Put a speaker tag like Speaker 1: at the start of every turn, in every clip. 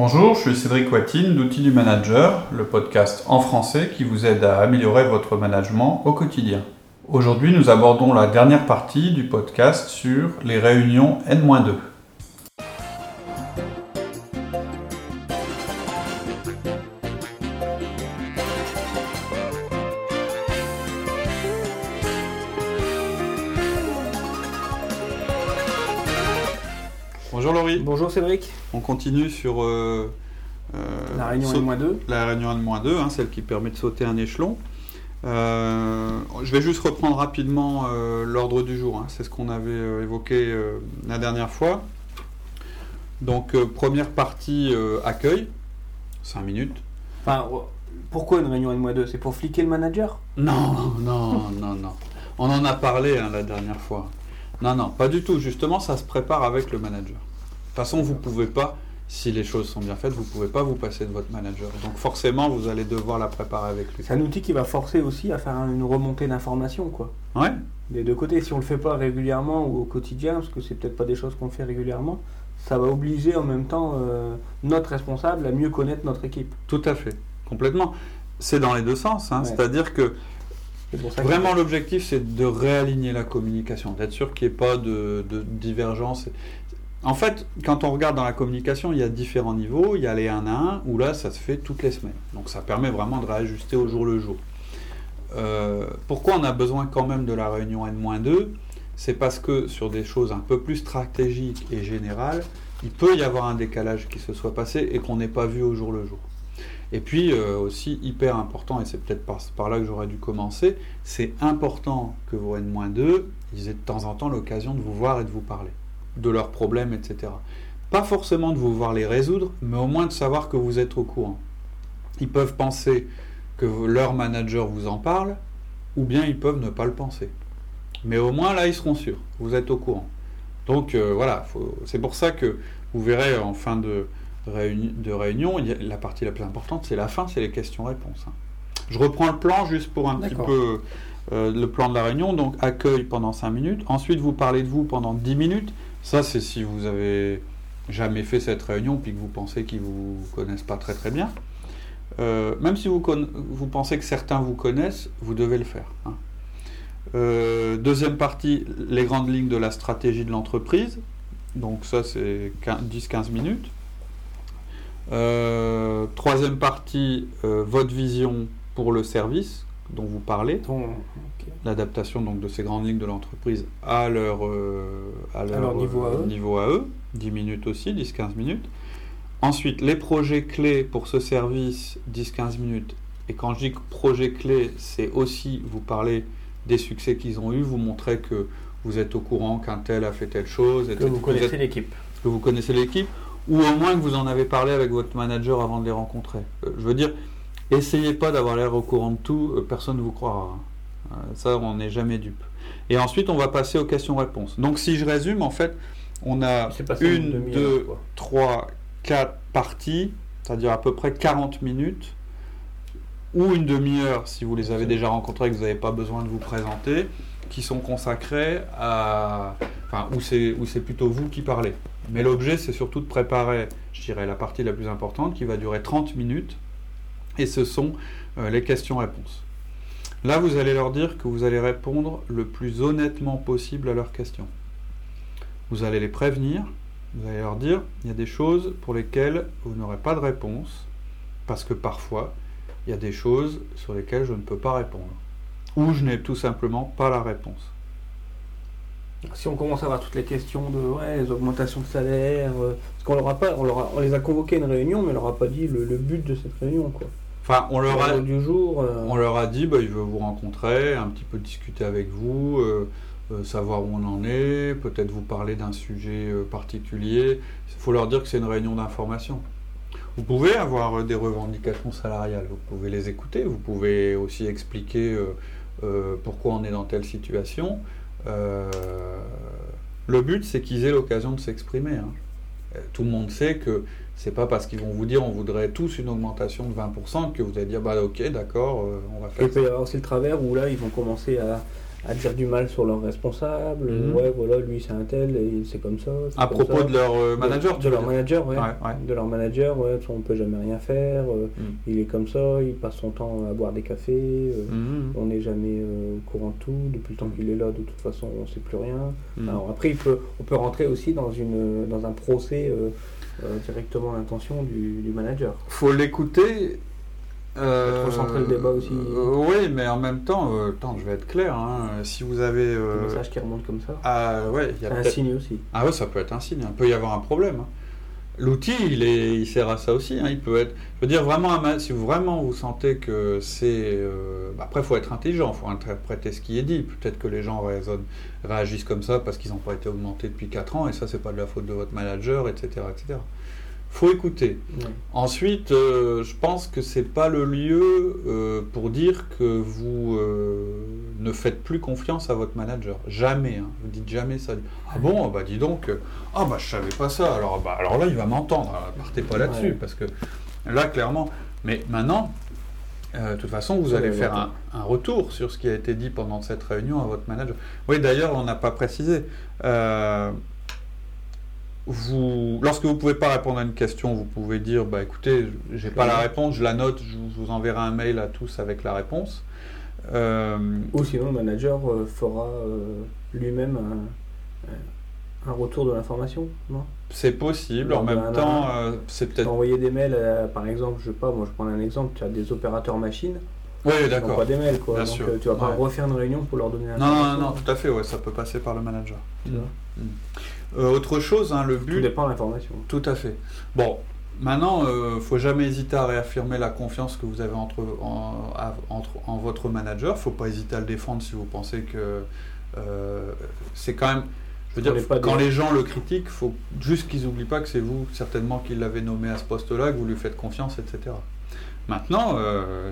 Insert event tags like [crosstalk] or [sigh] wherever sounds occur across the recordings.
Speaker 1: Bonjour, je suis Cédric Watine d'Outils du Manager, le podcast en français qui vous aide à améliorer votre management au quotidien. Aujourd'hui, nous abordons la dernière partie du podcast sur les réunions N-2. Bonjour
Speaker 2: Cédric.
Speaker 1: On continue sur euh,
Speaker 2: euh, la réunion N-2.
Speaker 1: La réunion N-2, hein, celle qui permet de sauter un échelon. Euh, je vais juste reprendre rapidement l'ordre du jour. Hein. C'est ce qu'on avait évoqué la dernière fois. Donc première partie accueil, 5 minutes.
Speaker 2: Enfin, pourquoi une réunion N-2 C'est pour fliquer le manager?
Speaker 1: Non, non, non, non. On en a parlé hein, la dernière fois. Non, non, pas du tout. Justement, ça se prépare avec le manager. De toute façon, vous ne pouvez pas, si les choses sont bien faites, vous ne pouvez pas vous passer de votre manager. Donc forcément, vous allez devoir la préparer avec lui.
Speaker 2: C'est un outil qui va forcer aussi à faire une remontée d'informations, quoi.
Speaker 1: Ouais.
Speaker 2: Des deux côtés, si on ne le fait pas régulièrement ou au quotidien, parce que c'est peut-être pas des choses qu'on fait régulièrement, ça va obliger en même temps euh, notre responsable à mieux connaître notre équipe.
Speaker 1: Tout à fait, complètement. C'est dans les deux sens, hein. c'est-à-dire que Vraiment, l'objectif, c'est de réaligner la communication, d'être sûr qu'il n'y ait pas de, divergence. En fait, quand on regarde dans la communication, il y a différents niveaux. Il y a les 1 à 1, où là, ça se fait toutes les semaines. Donc ça permet vraiment de réajuster au jour le jour. Euh, pourquoi on a besoin quand même de la réunion N-2 C'est parce que sur des choses un peu plus stratégiques et générales, il peut y avoir un décalage qui se soit passé et qu'on n'ait pas vu au jour le jour. Et puis euh, aussi hyper important, et c'est peut-être par, là que j'aurais dû commencer, c'est important que vos N-2, ils aient de temps en temps l'occasion de vous voir et de vous parler, de leurs problèmes, etc. Pas forcément de vous voir les résoudre, mais au moins de savoir que vous êtes au courant. Ils peuvent penser que leur manager vous en parle, ou bien ils peuvent ne pas le penser. Mais au moins là, ils seront sûrs, vous êtes au courant. Donc euh, voilà, c'est pour ça que vous verrez en fin de, de réunion, la partie la plus importante, c'est la fin, c'est les questions-réponses. Hein. Je reprends le plan juste pour un petit peu euh, le plan de la réunion. Donc, accueil pendant 5 minutes. Ensuite, vous parlez de vous pendant 10 minutes. Ça, c'est si vous avez jamais fait cette réunion puis que vous pensez qu'ils ne vous connaissent pas très très bien. Euh, même si vous, vous, pensez que certains vous connaissent, vous devez le faire. Hein. Euh, deuxième partie, les grandes lignes de la stratégie de l'entreprise. Donc ça, c'est 10-15 minutes. Troisième partie, votre vision pour le service dont vous parlez. L'adaptation donc de ces grandes lignes de l'entreprise à leur, euh, à leur, niveau, à eux. niveau, à eux. 10 minutes aussi, 10-15 minutes. Ensuite, les projets clés pour ce service, 10-15 minutes. Et quand je dis projet clé, c'est aussi vous parler des succès qu'ils ont eus, vous montrer que vous êtes au courant qu'un tel a fait telle chose.
Speaker 2: Que vous connaissez l'équipe.
Speaker 1: Que vous connaissez l'équipe ou au moins que vous en avez parlé avec votre manager avant de les rencontrer. Euh, je veux dire, essayez pas d'avoir l'air au courant de tout, euh, personne ne vous croira. Euh, ça, on n'est jamais dupe. Et ensuite, on va passer aux questions-réponses. Donc, si je résume, en fait, on a une, deux, trois, quatre parties, c'est-à-dire à peu près 40 minutes, ou une demi-heure si vous les avez déjà rencontrés et que vous n'avez pas besoin de vous présenter, qui sont consacrés à. Enfin, où c'est plutôt vous qui parlez. Mais l'objet, c'est surtout de préparer, je dirais, la partie la plus importante qui va durer 30 minutes. Et ce sont euh, les questions-réponses. Là, vous allez leur dire que vous allez répondre le plus honnêtement possible à leurs questions. Vous allez les prévenir. Vous allez leur dire, il y a des choses pour lesquelles vous n'aurez pas de réponse. Parce que parfois, il y a des choses sur lesquelles je ne peux pas répondre. Ou je n'ai tout simplement pas la réponse.
Speaker 2: Si on commence à avoir toutes les questions de ouais, les augmentations de salaire, euh, parce qu'on leur a pas, on, les a convoqués à une réunion, mais on leur a pas dit le, but de cette réunion, quoi.
Speaker 1: Enfin, on leur a, du jour, euh, on leur a dit, bah, il veut vous rencontrer, un petit peu discuter avec vous, euh, savoir où on en est, peut-être vous parler d'un sujet particulier. Il faut leur dire que c'est une réunion d'information. Vous pouvez avoir des revendications salariales, vous pouvez les écouter, vous pouvez aussi expliquer pourquoi on est dans telle situation. Euh, le but, c'est qu'ils aient l'occasion de s'exprimer. Hein. Euh, tout le monde sait que c'est pas parce qu'ils vont vous dire on voudrait tous une augmentation de 20% que vous allez dire bah ok d'accord euh, on va faire
Speaker 2: il peut y avoir aussi le travers où là ils vont commencer à, à dire du mal sur leur responsable. Mhm. Ouais, voilà, lui c'est un tel et c'est comme ça.
Speaker 1: À propos de leur euh, manager,
Speaker 2: de, leur manager, ouais. De leur manager, ouais. On peut jamais rien faire. Euh, mhm. Il est comme ça, il passe son temps à boire des cafés. Euh, mhm. On n'est jamais au courant de tout. Depuis le temps qu'il est là, de toute façon, on sait plus rien. Alors après, il peut, on peut rentrer aussi dans une dans un procès. directement l'intention du, du manager.
Speaker 1: Faut l'écouter
Speaker 2: euh, recentrer le débat aussi. Euh,
Speaker 1: oui, mais en même temps, euh, je vais être clair. Hein, si vous avez.
Speaker 2: Des messages qui remontent comme ça.
Speaker 1: Ah, ouais,
Speaker 2: c'est un signe aussi.
Speaker 1: Ah, ouais, ça peut être un signe. Il peut y avoir un problème. Hein. L'outil, il, est, il sert à ça aussi. Hein. Il peut être. Je veux dire, vraiment, si vous vraiment vous sentez que c'est. Bah, après, il faut être intelligent, il faut interpréter ce qui est dit. Peut-être que les gens réagissent comme ça parce qu'ils n'ont pas été augmentés depuis 4 ans et ça, c'est pas de la faute de votre manager, etc. etc faut écouter. Ensuite, euh, je pense que c'est pas le lieu euh, pour dire que vous euh, ne faites plus confiance à votre manager. Jamais. Hein. Vous dites jamais ça. Ah bon, bah dis donc. Ah bah je savais pas ça. Alors bah alors là il va m'entendre. Partez pas là-dessus parce que là clairement. Mais maintenant, de toute façon, vous allez faire un, un, retour sur ce qui a été dit pendant cette réunion à votre manager. Oui, d'ailleurs, on n'a pas précisé vous, lorsque vous ne pouvez pas répondre à une question, vous pouvez dire bah, écoutez, j'ai pas la réponse, je la note, je vous enverrai un mail à tous avec la réponse.
Speaker 2: Euh, Ou sinon, le manager euh, fera euh, lui-même un, retour de l'information, non?
Speaker 1: C'est possible, en même temps, c'est peut-être.
Speaker 2: Envoyer des mails, par exemple, je sais pas, moi je prends un exemple, tu as des opérateurs machines.
Speaker 1: Oui, d'accord.
Speaker 2: Pas des mails, quoi. Donc, tu vas pas refaire une réunion pour leur donner
Speaker 1: un. Non, non, non, tout à fait, ouais, ça peut passer par le manager. Euh, autre chose, hein, le but.
Speaker 2: Tout dépend de l'information.
Speaker 1: Tout à fait. Bon, maintenant, il euh, ne faut jamais hésiter à réaffirmer la confiance que vous avez entre, en, entre, en votre manager. Il ne faut pas hésiter à le défendre si vous pensez que euh, c'est quand même. Je veux dire, quand les gens le critiquent, il faut juste qu'ils n'oublient pas que c'est vous, certainement, qui l'avez nommé à ce poste-là, que vous lui faites confiance, etc. Maintenant,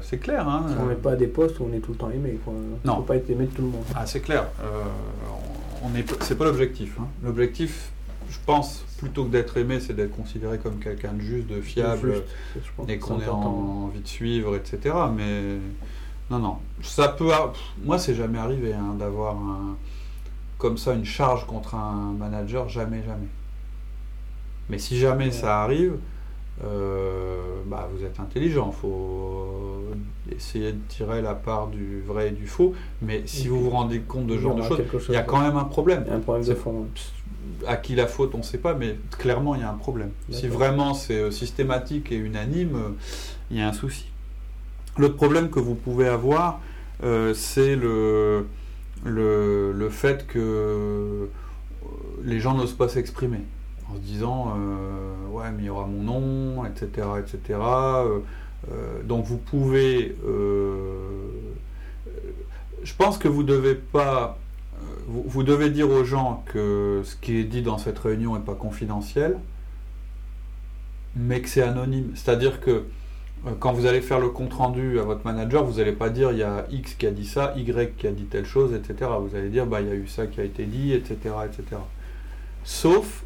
Speaker 1: c'est clair. Hein,
Speaker 2: on n'est pas à des postes où on est tout le temps aimé. Quoi. Non. Il ne faut pas être aimé de tout le monde.
Speaker 1: Ah, c'est clair c'est pas l'objectif. Hein. L'objectif, je pense, plutôt que d'être aimé, c'est d'être considéré comme quelqu'un de juste, de fiable, et qu'on ait envie de suivre, etc. Mais non, non, ça peut. Moi, c'est jamais arrivé hein, d'avoir comme ça une charge contre un manager, jamais, jamais. Mais si jamais ça arrive, euh, bah, vous êtes intelligent. Il faut essayer de tirer la part du vrai et du faux. Mais si vous vous rendez compte de ce genre de choses, il y a quand même un problème.
Speaker 2: un problème de fond.
Speaker 1: À qui la faute, on ne sait pas, mais clairement, il y a un problème. Si vraiment c'est euh, systématique et unanime, euh, il y a un souci. L'autre problème que vous pouvez avoir, c'est le, le, le, fait que les gens n'osent pas s'exprimer en se disant euh, ouais mais il y aura mon nom, etc. etc. Euh, euh, donc vous pouvez je pense que vous devez pas vous, devez dire aux gens que ce qui est dit dans cette réunion n'est pas confidentiel, mais que c'est anonyme. C'est-à-dire que quand vous allez faire le compte rendu à votre manager, vous n'allez pas dire il y a X qui a dit ça, Y qui a dit telle chose, etc. Vous allez dire bah, il y a eu ça qui a été dit, etc. etc. Sauf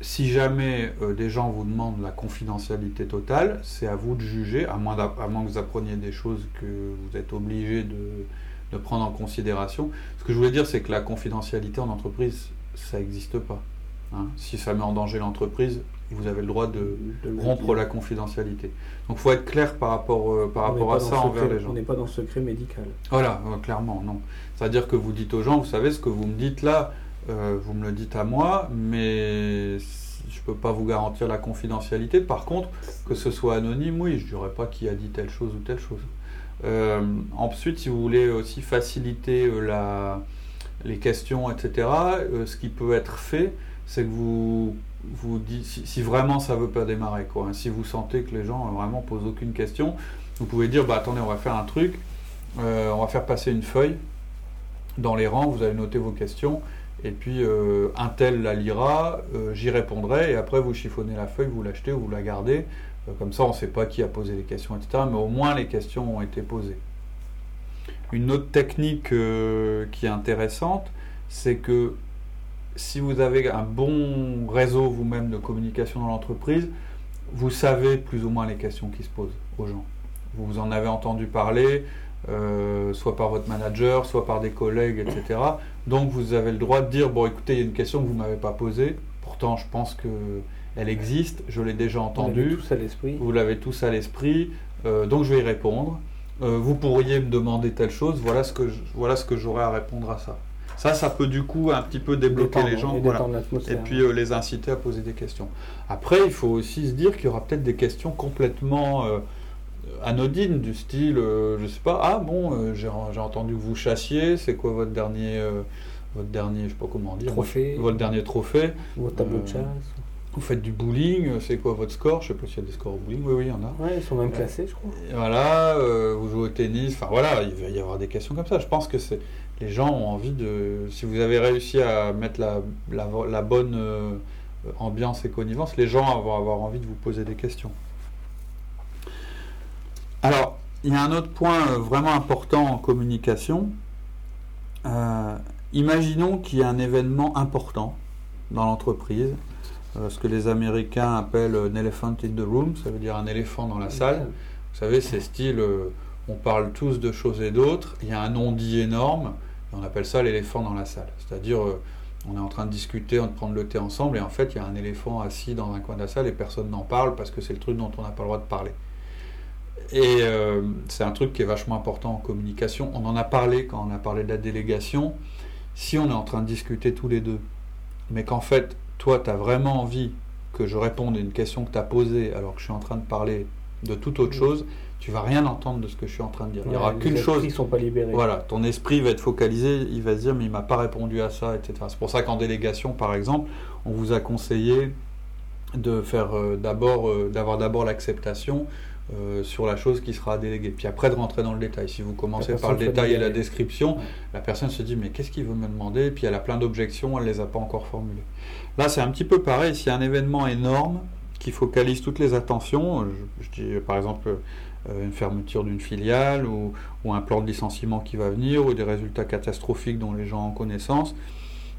Speaker 1: si jamais euh, des gens vous demandent la confidentialité totale, c'est à vous de juger, à moins, à moins, que vous appreniez des choses que vous êtes obligé de, prendre en considération. Ce que je voulais dire, c'est que la confidentialité en entreprise, ça n'existe pas. Hein. Si ça met en danger l'entreprise, vous avez le droit de, rompre la confidentialité. Donc il faut être clair par rapport, euh, par rapport à ça envers les gens.
Speaker 2: On n'est pas dans le secret médical.
Speaker 1: Voilà, clairement, non. C'est-à-dire que vous dites aux gens, vous savez, ce que vous me dites là, euh, vous me le dites à moi, mais je ne peux pas vous garantir la confidentialité. Par contre, que ce soit anonyme, oui, je ne dirais pas qui a dit telle chose ou telle chose. Euh, ensuite, si vous voulez aussi faciliter euh, la, les questions, etc., ce qui peut être fait, c'est que vous, vous dites, si, vraiment ça ne veut pas démarrer, quoi, hein, si vous sentez que les gens vraiment posent aucune question, vous pouvez dire, bah attendez, on va faire un truc, on va faire passer une feuille dans les rangs, vous allez noter vos questions, et puis euh, un tel la lira, euh, j'y répondrai, et après vous chiffonnez la feuille, vous l'achetez ou vous la gardez. Euh, comme ça, on ne sait pas qui a posé les questions, etc. Mais au moins les questions ont été posées. Une autre technique qui est intéressante, c'est que si vous avez un bon réseau vous-même de communication dans l'entreprise, vous savez plus ou moins les questions qui se posent aux gens. Vous en avez entendu parler, soit par votre manager, soit par des collègues, etc. Donc vous avez le droit de dire, bon écoutez, il y a une question que vous ne m'avez pas posée, pourtant je pense qu'elle existe, je l'ai déjà entendue. Vous l'avez tous à l'esprit, donc je vais y répondre. vous pourriez me demander telle chose, voilà ce que voilà ce que j'aurais à répondre à ça. Ça, ça peut du coup un petit peu débloquer les gens et, puis euh, les inciter à poser des questions. Après, il faut aussi se dire qu'il y aura peut-être des questions complètement euh, anodines du style, euh, je sais pas, ah bon, j'ai entendu que vous chassiez, c'est quoi votre dernier, votre dernier, je sais pas comment dire,
Speaker 2: trophée,
Speaker 1: votre dernier trophée,
Speaker 2: votre tableau de chasse.
Speaker 1: Vous faites du bowling, c'est quoi votre score? Je sais pas s'il y a des scores au bowling. Oui, oui, il y en a.
Speaker 2: Oui, ils sont même classés, je crois.
Speaker 1: voilà, vous jouez au tennis. Enfin voilà, il va y avoir des questions comme ça. Je pense que c'est les gens ont envie de. Si vous avez réussi à mettre la, la, bonne euh, ambiance et connivence, les gens vont avoir envie de vous poser des questions. Alors, il y a un autre point euh, vraiment important en communication. Euh, imaginons qu'il y a un événement important dans l'entreprise, ce que les Américains appellent un elephant in the room, ça veut dire un éléphant dans la salle. Vous savez, c'est style, on parle tous de choses et d'autres, il y a un non-dit énorme, on appelle ça l'éléphant dans la salle. C'est-à-dire, euh, on est en train de discuter, de prendre le thé ensemble, et en fait, il y a un éléphant assis dans un coin de la salle et personne n'en parle parce que c'est le truc dont on n'a pas le droit de parler. Et euh, c'est un truc qui est vachement important en communication. On en a parlé quand on a parlé de la délégation. Si on est en train de discuter tous les deux, mais qu'en fait, toi, tu as vraiment envie que je réponde à une question que tu as posée alors que je suis en train de parler de toute autre chose, tu vas rien entendre de ce que je suis en train de dire. il n'y aura qu'une chose.
Speaker 2: sont pas libérés.
Speaker 1: Voilà, ton esprit va être focalisé, il va se dire mais il m'a pas répondu à ça, etc. C'est pour ça qu'en délégation, par exemple, on vous a conseillé de faire euh, d'abord, euh, d'avoir d'abord l'acceptation euh, sur la chose qui sera déléguée. Puis après de rentrer dans le détail. Si vous commencez par le détail et la description, la personne se dit mais qu'est-ce qu'il veut me demander? Et puis elle a plein d'objections, elle les a pas encore formulées. Là c'est un petit peu pareil. S'il y a un événement énorme qui focalise toutes les attentions, je dis par exemple euh, une fermeture d'une filiale ou, un plan de licenciement qui va venir ou des résultats catastrophiques dont les gens ont connaissance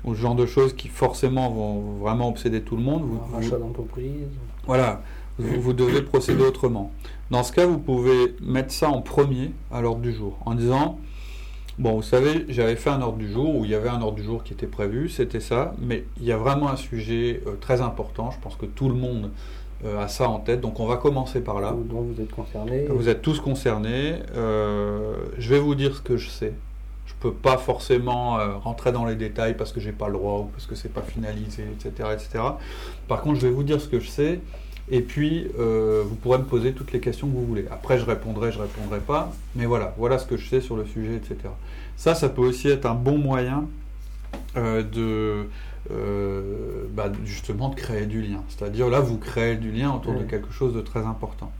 Speaker 1: ou ce genre de choses qui forcément vont vraiment obséder tout le monde.
Speaker 2: Vous, rachat d'entreprise.
Speaker 1: Voilà, vous, devez procéder autrement. Dans ce cas, vous pouvez mettre ça en premier à l'ordre du jour en disant Bon, vous savez, j'avais fait un ordre du jour où il y avait un ordre du jour qui était prévu, c'était ça, mais il y a vraiment un sujet euh, très important. Je pense que tout le monde euh, à ça en tête. Donc on va commencer par là.
Speaker 2: Donc vous êtes concernés.
Speaker 1: Vous êtes tous concernés. Euh, je vais vous dire ce que je sais. Je peux pas forcément rentrer dans les détails parce que j'ai pas le droit ou parce que c'est pas finalisé, etc., etc. Par contre, je vais vous dire ce que je sais. Et puis, vous pourrez me poser toutes les questions que vous voulez. Après, je répondrai, je répondrai pas. Mais voilà, voilà ce que je sais sur le sujet, etc. Ça, ça peut aussi être un bon moyen de euh, bah, justement de créer du lien. C'est-à-dire là, vous créez du lien autour de quelque chose de très important.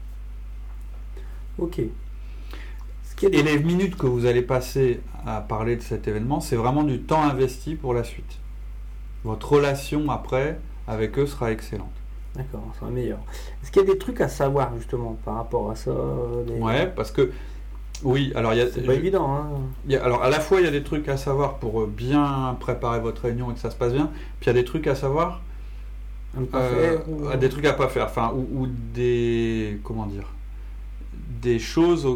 Speaker 2: Ok.
Speaker 1: Et les minutes que vous allez passer à parler de cet événement, c'est vraiment du temps investi pour la suite. Votre relation après avec eux sera excellente.
Speaker 2: D'accord, sera meilleur. Est-ce qu'il y a des trucs à savoir justement par rapport à ça
Speaker 1: Ouais, parce que oui, alors il y a.
Speaker 2: C'est pas évident. Hein.
Speaker 1: alors à la fois il y a des trucs à savoir pour euh, bien préparer votre réunion et que ça se passe bien, puis il y a des trucs à savoir.
Speaker 2: Euh,
Speaker 1: à Des trucs à pas faire, enfin ou, des comment dire, des choses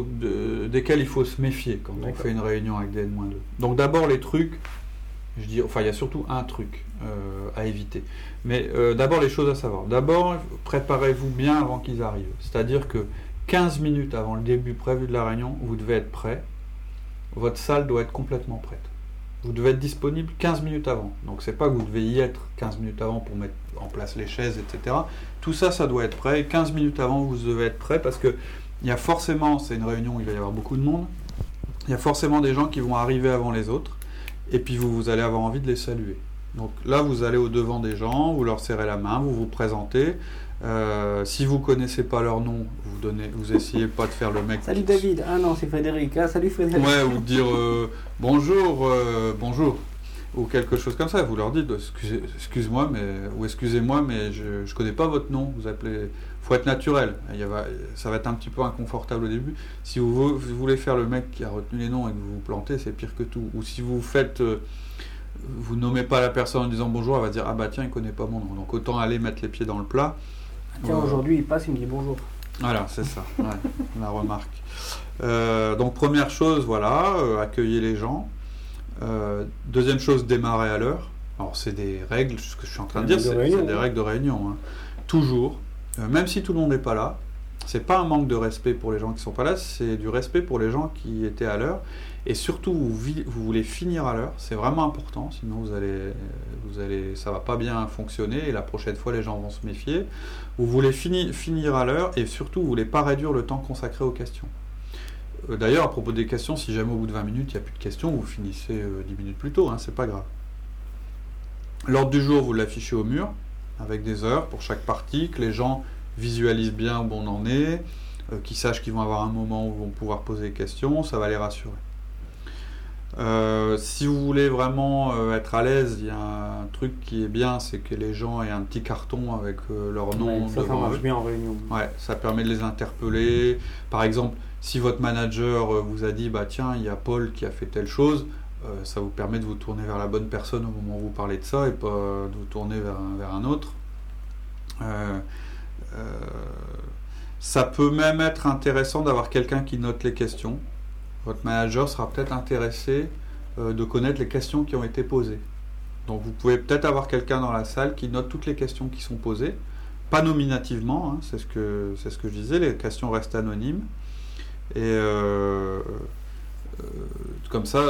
Speaker 1: desquelles il faut se méfier quand on fait une réunion avec des N-2. Donc d'abord les trucs, je dis, enfin il y a surtout un truc euh, à éviter. Mais d'abord les choses à savoir. D'abord préparez-vous bien avant qu'ils arrivent. C'est-à-dire que 15 minutes avant le début prévu de la réunion, vous devez être prêt. Votre salle doit être complètement prête. Vous devez être disponible 15 minutes avant. Donc c'est pas que vous devez y être 15 minutes avant pour mettre en place les chaises, etc. Tout ça, ça doit être prêt. 15 minutes avant, vous devez être prêt parce que il y a forcément, c'est une réunion où il va y avoir beaucoup de monde. Il y a forcément des gens qui vont arriver avant les autres. Et puis vous, vous allez avoir envie de les saluer. Donc là, vous allez au devant des gens, vous leur serrez la main, vous vous présentez. Euh, si vous connaissez pas leur nom, vous donnez, vous essayez pas de faire le mec.
Speaker 2: Salut David. Ah non, c'est Frédéric. Ah salut Frédéric.
Speaker 1: Ouais, ou dire euh, bonjour, euh, bonjour, ou quelque chose comme ça. Vous leur dites excusez, moi mais ou excusez-moi, mais je, je connais pas votre nom. Vous appelez. Faut être naturel. Il ça va être un petit peu inconfortable au début. Si vous, voulez faire le mec qui a retenu les noms et que vous vous plantez, c'est pire que tout. Ou si vous faites vous nommez pas la personne en disant bonjour, elle va dire ah bah tiens il connaît pas mon nom. Donc autant aller mettre les pieds dans le plat
Speaker 2: Tiens, aujourd'hui, il passe, il me dit bonjour.
Speaker 1: Voilà, c'est ça, la remarque. Euh, donc première chose, voilà, euh, accueillir les gens. Euh, deuxième chose, démarrer à l'heure. Alors c'est des règles, ce que je suis en train de dire, c'est des règles de réunion. Hein. Toujours, même si tout le monde n'est pas là, c'est pas un manque de respect pour les gens qui sont pas là, c'est du respect pour les gens qui étaient à l'heure. Et surtout, vous, voulez finir à l'heure, c'est vraiment important, sinon vous allez, vous allez, ça va pas bien fonctionner et la prochaine fois les gens vont se méfier. Vous voulez finir à l'heure et surtout vous voulez pas réduire le temps consacré aux questions. Euh, d'ailleurs, à propos des questions, si jamais au bout de 20 minutes il n'y a plus de questions, vous finissez 10 euh, minutes plus tôt, hein, c'est pas grave. L'ordre du jour, vous l'affichez au mur avec des heures pour chaque partie, que les gens visualisent bien où on en est, euh, qu'ils sachent qu'ils vont avoir un moment où ils vont pouvoir poser des questions, ça va les rassurer. Euh, si vous voulez vraiment euh, être à l'aise, il y a un truc qui est bien, c'est que les gens aient un petit carton avec leur nom.
Speaker 2: ça, ça marche bien en réunion.
Speaker 1: Ouais, ça permet de les interpeller. Par exemple, si votre manager vous a dit, bah tiens, il y a Paul qui a fait telle chose, ça vous permet de vous tourner vers la bonne personne au moment où vous parlez de ça et pas de vous tourner vers un autre. Euh, ça peut même être intéressant d'avoir quelqu'un qui note les questions. Votre manager sera peut-être intéressé euh, de connaître les questions qui ont été posées. Donc vous pouvez peut-être avoir quelqu'un dans la salle qui note toutes les questions qui sont posées, pas nominativement, hein, c'est ce, que, ce que je disais, les questions restent anonymes. Et euh, comme ça,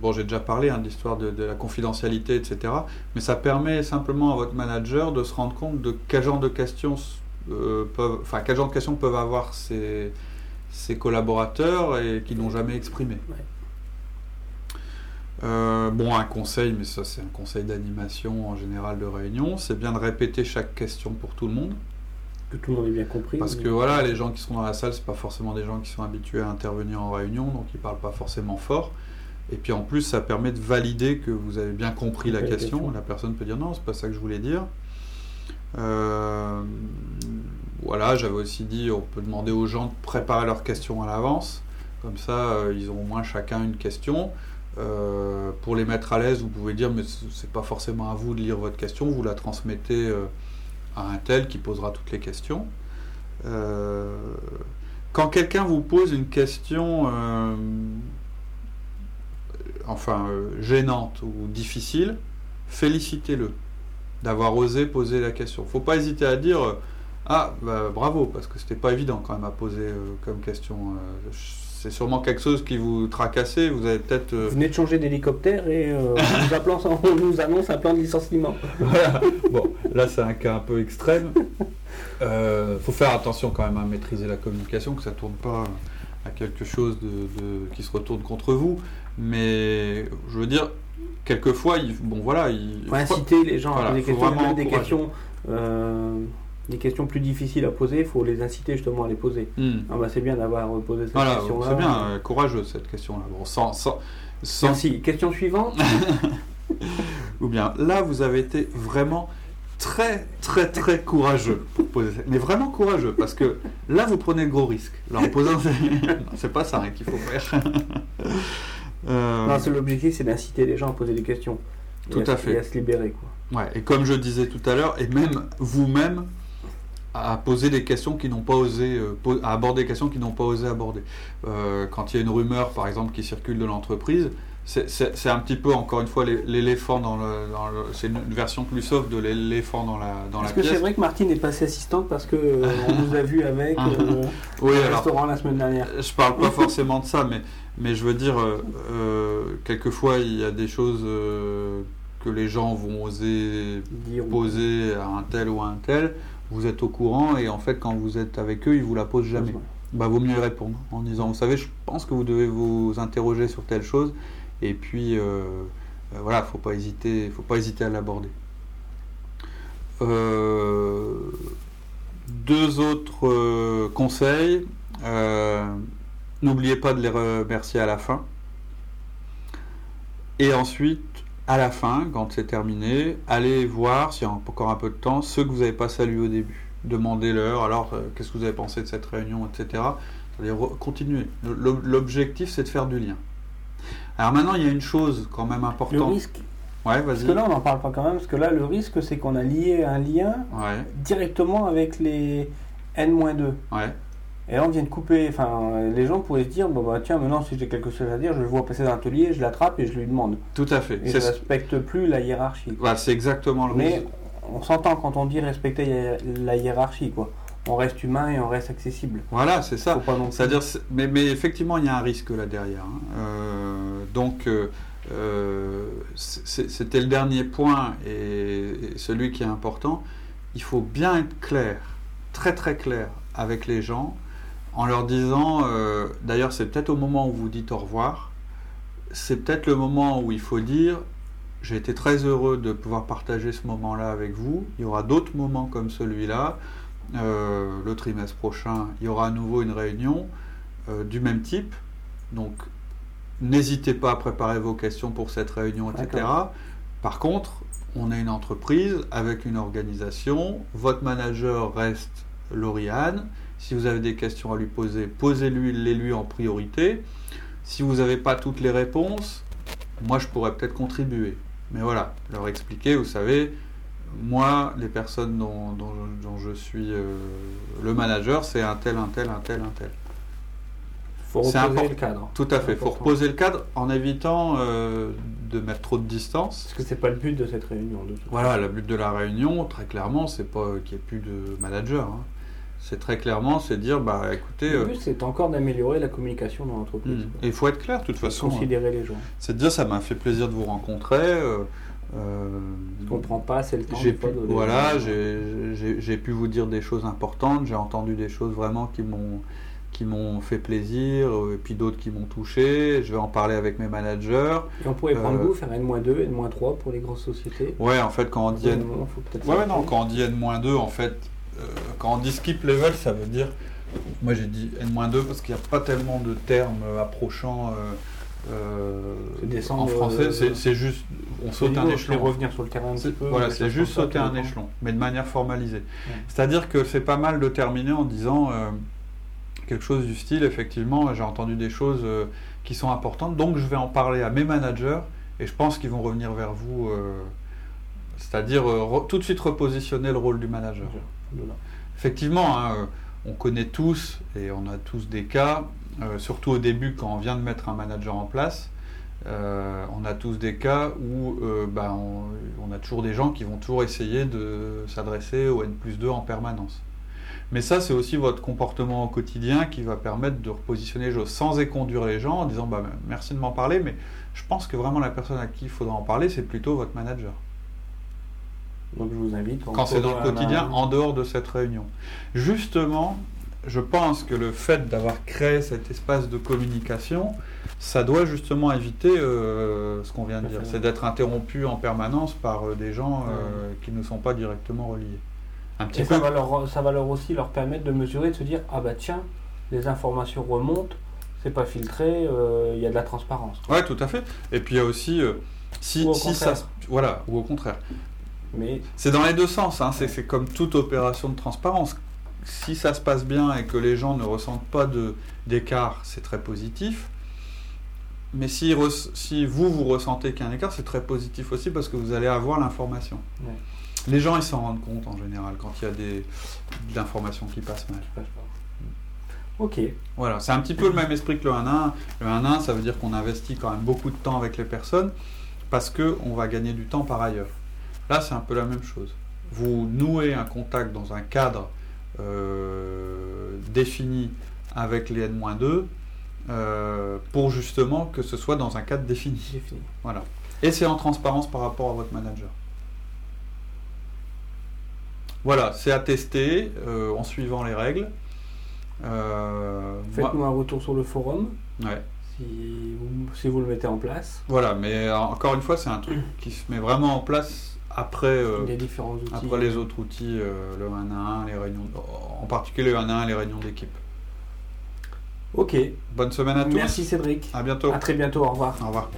Speaker 1: bon j'ai déjà parlé hein, de l'histoire de, de, la confidentialité, etc. Mais ça permet simplement à votre manager de se rendre compte de quel genre de questions euh, peuvent, enfin, quel genre de questions peuvent avoir ces, collaborateurs et qui n'ont jamais exprimé. Euh, bon, un conseil, mais ça c'est un conseil d'animation en général de réunion, c'est bien de répéter chaque question pour tout le monde.
Speaker 2: Que tout le monde ait bien compris.
Speaker 1: Parce que voilà, les gens qui sont dans la salle, c'est pas forcément des gens qui sont habitués à intervenir en réunion, donc ils parlent pas forcément fort. Et puis en plus, ça permet de valider que vous avez bien compris la question. La personne peut dire non, c'est pas ça que je voulais dire. Euh, voilà, j'avais aussi dit, on peut demander aux gens de préparer leurs questions à l'avance. Comme ça, euh, ils ont au moins chacun une question. Euh, pour les mettre à l'aise, vous pouvez dire, mais c'est pas forcément à vous de lire votre question, vous la transmettez à un tel qui posera toutes les questions. quand quelqu'un vous pose une question, enfin gênante ou difficile, félicitez-le d'avoir osé poser la question. Faut pas hésiter à dire euh, ah bah, bravo parce que c'était pas évident quand même à poser euh, comme question. Euh, c'est sûrement quelque chose qui vous tracassait. Vous avez peut-être.
Speaker 2: Vous venez de changer d'hélicoptère et on, nous [laughs] nous annonce un plan de licenciement.
Speaker 1: Bon, là c'est un cas un peu extrême. Il faut faire attention quand même à maîtriser la communication, que ça tourne pas à quelque chose de, qui se retourne contre vous. Mais je veux dire, quelquefois, il, bon voilà, il
Speaker 2: faut inciter les gens à poser des questions, des questions, euh, plus difficiles à poser. Il faut les inciter justement à les poser. Hmm. Ah bah, c'est bien d'avoir posé cette question-là.
Speaker 1: C'est bien, euh, courageux cette question-là. Bon, sans, sans,
Speaker 2: Merci. Question suivante. [laughs]
Speaker 1: Ou bien là, vous avez été vraiment très très très courageux pour poser mais vraiment courageux parce que là vous prenez le gros risque là en posant c'est [laughs] pas ça hein, qu'il faut faire [laughs]
Speaker 2: euh, non, l'objectif, c'est d'inciter les gens à poser des questions.
Speaker 1: Tout à, fait.
Speaker 2: Et à se libérer. Quoi.
Speaker 1: Ouais, et comme je disais tout à l'heure, et même vous-même, à poser des questions qui n'ont pas osé, euh, à aborder des questions qui n'ont pas osé aborder. Euh, quand il y a une rumeur, par exemple, qui circule de l'entreprise, c'est un petit peu, encore une fois, l'éléphant dans le. c'est une version plus soft de l'éléphant dans la, dans la
Speaker 2: pièce. Est-ce que c'est vrai que Martine est passée assistante parce qu'on on nous a vu avec [laughs] au restaurant la semaine dernière
Speaker 1: Je parle pas [laughs] forcément de ça, mais mais je veux dire, euh, euh, quelquefois, il y a des choses euh, que les gens vont oser poser à un tel ou à un tel. Vous êtes au courant et en fait, quand vous êtes avec eux, ils vous la posent jamais. Bah, vaut mieux répondre en disant, vous savez, je pense que vous devez vous interroger sur telle chose. Et puis, voilà, faut pas hésiter, faut pas hésiter à l'aborder. deux autres conseils. N'oubliez pas de les remercier à la fin. Et ensuite, à la fin, quand c'est terminé, allez voir, s'il y a encore un peu de temps, ceux que vous n'avez pas salués au début. Demandez-leur, alors, euh, qu'est-ce que vous avez pensé de cette réunion, etc. Continuez. L'objectif, c'est de faire du lien. Alors maintenant, il y a une chose quand même importante. Le
Speaker 2: risque. Ouais, vas-y. Parce que là, on n'en parle pas quand même, parce que là, le risque, c'est qu'on a lié un lien directement avec les, N-2. Ouais. Et là, on vient de couper. Enfin, les gens pourraient se dire bon, bah, tiens, maintenant, si j'ai quelque chose à dire, je le vois passer dans l'atelier, je l'attrape et je lui demande.
Speaker 1: Tout à fait.
Speaker 2: Et je ne respecte plus la hiérarchie.
Speaker 1: Voilà, c'est exactement le
Speaker 2: Mais on s'entend quand on dit respecter la hiérarchie, quoi. On reste humain et on reste accessible.
Speaker 1: Voilà, c'est ça. C'est-à-dire, mais, mais, effectivement, il y a un risque là derrière. Hein. Euh, donc, euh, euh, c'était le dernier point et celui qui est important. Il faut bien être clair, très très clair avec les gens en leur disant, euh, d'ailleurs c'est peut-être au moment où vous dites au revoir, c'est peut-être le moment où il faut dire, j'ai été très heureux de pouvoir partager ce moment-là avec vous, il y aura d'autres moments comme celui-là, euh, le trimestre prochain, il y aura à nouveau une réunion euh, du même type, donc n'hésitez pas à préparer vos questions pour cette réunion, etc. Par contre, on est une entreprise avec une organisation, votre manager reste Lauriane, si vous avez des questions à lui poser, posez-lui les lui en priorité. Si vous n'avez pas toutes les réponses, moi je pourrais peut-être contribuer. Mais voilà, leur expliquer, vous savez, moi, les personnes dont, je suis euh, le manager, c'est un tel, un tel, un tel, un tel.
Speaker 2: Faut reposer le cadre.
Speaker 1: Tout à fait. Il faut reposer le cadre en évitant euh, de mettre trop de distance.
Speaker 2: Parce que c'est pas le but de cette réunion.
Speaker 1: voilà, le but de la réunion, très clairement, c'est pas qu'il n'y ait plus de manager. Hein c'est très clairement, c'est dire, bah écoutez.
Speaker 2: Le but, euh, c'est encore d'améliorer la communication dans l'entreprise. Hmm.
Speaker 1: Il faut être clair, de toute façon.
Speaker 2: Considérer les gens.
Speaker 1: C'est de dire, ça m'a fait plaisir de vous rencontrer. Euh,
Speaker 2: euh, je comprends pas, c'est le temps.
Speaker 1: Pu, voilà, j'ai pu vous dire des choses importantes. J'ai entendu des choses vraiment qui m'ont qui m'ont fait plaisir, et puis d'autres qui m'ont touché. Je vais en parler avec mes managers.
Speaker 2: Et on pourrait prendre vous, faire N-2, N-3 pour les grosses sociétés.
Speaker 1: Ouais, en fait, quand on dit N... ouais, non, quand on dit N-2, en fait, euh, quand on dit skip level, ça veut dire. Moi j'ai dit N-2 parce qu'il n'y a pas tellement de termes approchants. Euh, en français, c'est juste on saute un échelon.
Speaker 2: revenir sur le terrain
Speaker 1: Voilà, c'est juste sauter un échelon, mais de manière formalisée. C'est-à-dire que c'est pas mal de terminer en disant euh, quelque chose du style effectivement, j'ai entendu des choses qui sont importantes, donc je vais en parler à mes managers et je pense qu'ils vont revenir vers vous. C'est-à-dire tout de suite repositionner le rôle du manager. Effectivement, hein, euh, on connaît tous, et on a tous des cas, euh, surtout au début quand on vient de mettre un manager en place, euh, on a tous des cas où ben, on, a toujours des gens qui vont toujours essayer de s'adresser au N plus 2 en permanence. Mais ça, c'est aussi votre comportement au quotidien qui va permettre de repositionner les choses sans éconduire les gens en disant bah, merci de m'en parler, mais je pense que vraiment la personne à qui il faudra en parler, c'est plutôt votre manager.
Speaker 2: Donc je vous invite.
Speaker 1: Quand c'est dans le quotidien, en dehors de cette réunion. Justement, je pense que le fait d'avoir créé cet espace de communication, ça doit justement éviter euh, ce qu'on vient de dire, c'est d'être interrompu en permanence par euh, des gens euh, qui ne sont pas directement reliés.
Speaker 2: Un petit Et Ça, va leur, ça va leur aussi leur permettre de mesurer, de se dire ah bah tiens, les informations remontent, c'est pas filtré, il y a de la transparence.
Speaker 1: Ouais, tout à fait. Et puis il y a aussi si, si ça, voilà, ou au contraire. C'est dans les deux sens, hein. c'est comme toute opération de transparence. Si ça se passe bien et que les gens ne ressentent pas d'écart, c'est très positif. Mais si, si vous, vous ressentez qu'il y a un écart, c'est très positif aussi parce que vous allez avoir l'information. Les gens, ils s'en rendent compte en général quand il y a des, de l'information qui passe mal.
Speaker 2: Ok.
Speaker 1: Voilà, c'est un petit peu le même esprit que le 1-1. Le 1-1, ça veut dire qu'on investit quand même beaucoup de temps avec les personnes parce qu'on va gagner du temps par ailleurs. Là, c'est un peu la même chose. Vous nouez un contact dans un cadre euh, défini avec les N-2 euh, pour justement que ce soit dans un cadre défini. Voilà. Et c'est en transparence par rapport à votre manager. Voilà, c'est à tester euh, en suivant les règles.
Speaker 2: Faites-nous un retour sur le forum.
Speaker 1: Ouais.
Speaker 2: Si vous, si vous le mettez en place.
Speaker 1: Voilà, mais encore une fois, c'est un truc qui se met vraiment en place après, euh,
Speaker 2: les différents outils,
Speaker 1: après les autres outils, euh, le 1 à 1, les réunions, en particulier le 1 à 1, les réunions d'équipe.
Speaker 2: Ok.
Speaker 1: Bonne semaine à tous.
Speaker 2: Merci Cédric.
Speaker 1: À bientôt.
Speaker 2: À très bientôt. Au revoir.
Speaker 1: Au revoir.